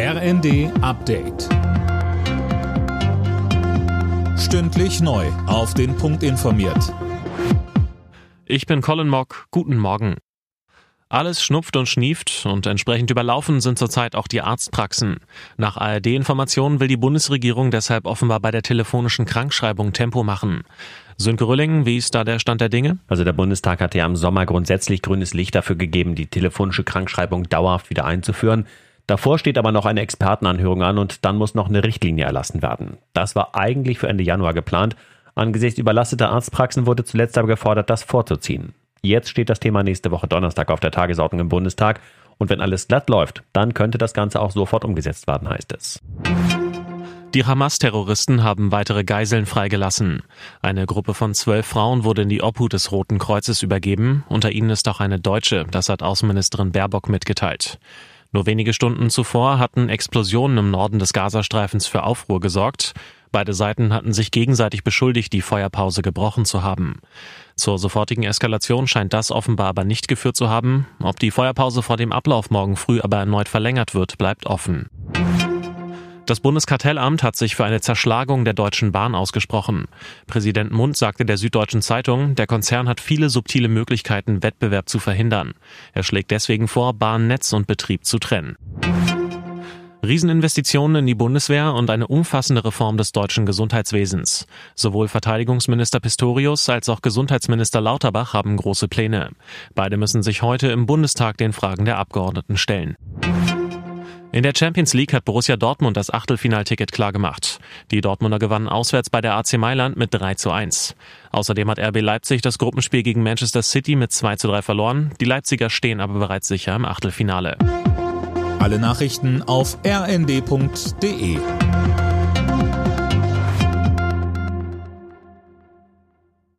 RND Update. Stündlich neu. Auf den Punkt informiert. Ich bin Colin Mock. Guten Morgen. Alles schnupft und schnieft und entsprechend überlaufen sind zurzeit auch die Arztpraxen. Nach ARD-Informationen will die Bundesregierung deshalb offenbar bei der telefonischen Krankschreibung Tempo machen. Sönke Rülling, wie ist da der Stand der Dinge? Also der Bundestag hat ja im Sommer grundsätzlich grünes Licht dafür gegeben, die telefonische Krankschreibung dauerhaft wieder einzuführen. Davor steht aber noch eine Expertenanhörung an und dann muss noch eine Richtlinie erlassen werden. Das war eigentlich für Ende Januar geplant. Angesichts überlasteter Arztpraxen wurde zuletzt aber gefordert, das vorzuziehen. Jetzt steht das Thema nächste Woche Donnerstag auf der Tagesordnung im Bundestag und wenn alles glatt läuft, dann könnte das Ganze auch sofort umgesetzt werden, heißt es. Die Hamas-Terroristen haben weitere Geiseln freigelassen. Eine Gruppe von zwölf Frauen wurde in die Obhut des Roten Kreuzes übergeben. Unter ihnen ist auch eine Deutsche, das hat Außenministerin Baerbock mitgeteilt. Nur wenige Stunden zuvor hatten Explosionen im Norden des Gazastreifens für Aufruhr gesorgt. Beide Seiten hatten sich gegenseitig beschuldigt, die Feuerpause gebrochen zu haben. Zur sofortigen Eskalation scheint das offenbar aber nicht geführt zu haben. Ob die Feuerpause vor dem Ablauf morgen früh aber erneut verlängert wird, bleibt offen. Das Bundeskartellamt hat sich für eine Zerschlagung der Deutschen Bahn ausgesprochen. Präsident Mund sagte der Süddeutschen Zeitung, der Konzern hat viele subtile Möglichkeiten, Wettbewerb zu verhindern. Er schlägt deswegen vor, Bahnnetz und Betrieb zu trennen. Rieseninvestitionen in die Bundeswehr und eine umfassende Reform des deutschen Gesundheitswesens. Sowohl Verteidigungsminister Pistorius als auch Gesundheitsminister Lauterbach haben große Pläne. Beide müssen sich heute im Bundestag den Fragen der Abgeordneten stellen. In der Champions League hat Borussia Dortmund das Achtelfinalticket klargemacht. Die Dortmunder gewannen auswärts bei der AC Mailand mit 3 zu 1. Außerdem hat RB Leipzig das Gruppenspiel gegen Manchester City mit 2 zu 3 verloren. Die Leipziger stehen aber bereits sicher im Achtelfinale. Alle Nachrichten auf rnd.de